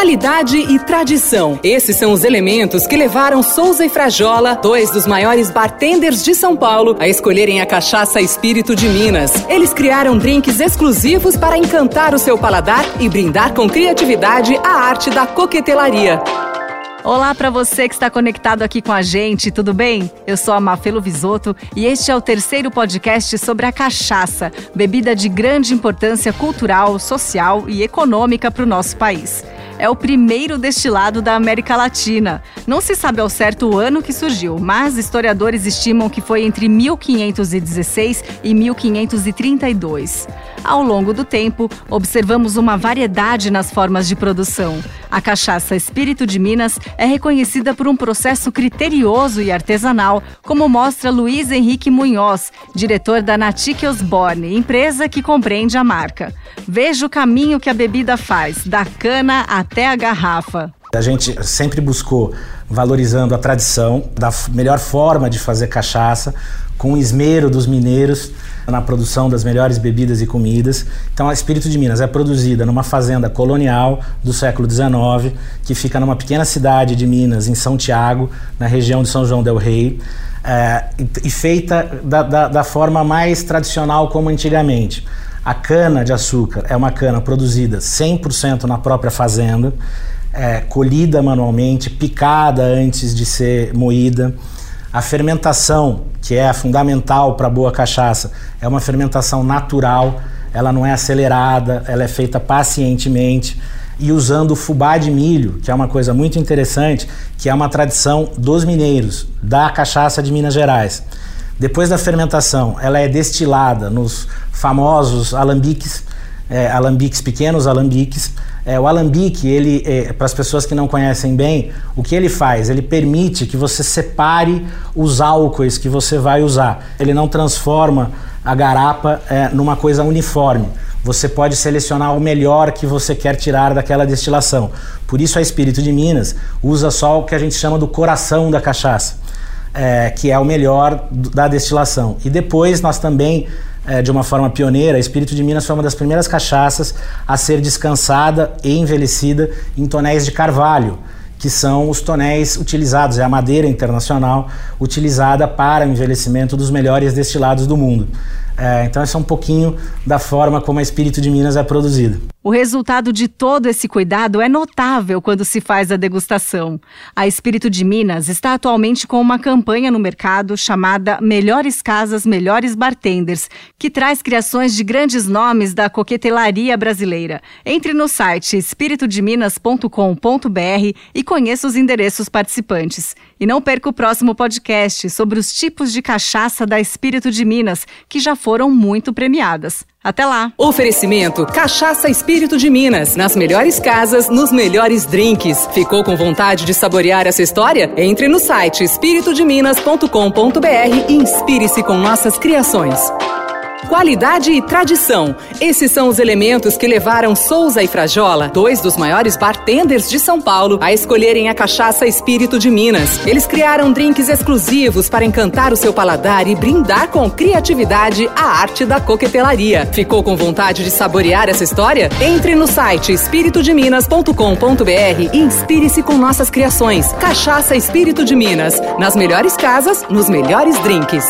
Qualidade e tradição. Esses são os elementos que levaram Souza e Frajola, dois dos maiores bartenders de São Paulo, a escolherem a cachaça Espírito de Minas. Eles criaram drinks exclusivos para encantar o seu paladar e brindar com criatividade a arte da coquetelaria. Olá para você que está conectado aqui com a gente, tudo bem? Eu sou a Mafelo Visoto e este é o terceiro podcast sobre a cachaça, bebida de grande importância cultural, social e econômica para o nosso país é o primeiro destilado da América Latina. Não se sabe ao certo o ano que surgiu, mas historiadores estimam que foi entre 1516 e 1532. Ao longo do tempo, observamos uma variedade nas formas de produção. A cachaça Espírito de Minas é reconhecida por um processo criterioso e artesanal, como mostra Luiz Henrique Munhoz, diretor da Natique Osborne, empresa que compreende a marca. Veja o caminho que a bebida faz, da cana até a garrafa. A gente sempre buscou valorizando a tradição da melhor forma de fazer cachaça, com o esmero dos mineiros na produção das melhores bebidas e comidas. Então, a Espírito de Minas é produzida numa fazenda colonial do século XIX, que fica numa pequena cidade de Minas, em São Tiago, na região de São João del Rei, é, e, feita da, da, da forma mais tradicional como antigamente. A cana de açúcar é uma cana produzida 100% na própria fazenda, é, colhida manualmente, picada antes de ser moída. A fermentação, que é fundamental para boa cachaça, é uma fermentação natural, ela não é acelerada, ela é feita pacientemente e usando fubá de milho, que é uma coisa muito interessante, que é uma tradição dos mineiros, da cachaça de Minas Gerais. Depois da fermentação, ela é destilada nos famosos alambiques, é, alambiques pequenos alambiques, é, o alambique, ele, é, para as pessoas que não conhecem bem, o que ele faz? Ele permite que você separe os álcoois que você vai usar. Ele não transforma a garapa é, numa coisa uniforme. Você pode selecionar o melhor que você quer tirar daquela destilação. Por isso, a Espírito de Minas usa só o que a gente chama do coração da cachaça, é, que é o melhor da destilação. E depois nós também é, de uma forma pioneira, Espírito de Minas foi uma das primeiras cachaças a ser descansada e envelhecida em tonéis de carvalho, que são os tonéis utilizados, é a madeira internacional utilizada para o envelhecimento dos melhores destilados do mundo. É, então, esse é um pouquinho da forma como a Espírito de Minas é produzida. O resultado de todo esse cuidado é notável quando se faz a degustação. A Espírito de Minas está atualmente com uma campanha no mercado chamada Melhores Casas, Melhores Bartenders, que traz criações de grandes nomes da coquetelaria brasileira. Entre no site espiritodeminas.com.br e conheça os endereços participantes. E não perca o próximo podcast sobre os tipos de cachaça da Espírito de Minas, que já foram muito premiadas. Até lá! Oferecimento Cachaça Espírito de Minas. Nas melhores casas, nos melhores drinks. Ficou com vontade de saborear essa história? Entre no site espiritodeminas.com.br e inspire-se com nossas criações. Qualidade e tradição. Esses são os elementos que levaram Souza e Frajola, dois dos maiores bartenders de São Paulo, a escolherem a cachaça Espírito de Minas. Eles criaram drinks exclusivos para encantar o seu paladar e brindar com criatividade a arte da coquetelaria. Ficou com vontade de saborear essa história? Entre no site espiritodeminas.com.br e inspire-se com nossas criações. Cachaça Espírito de Minas. Nas melhores casas, nos melhores drinks.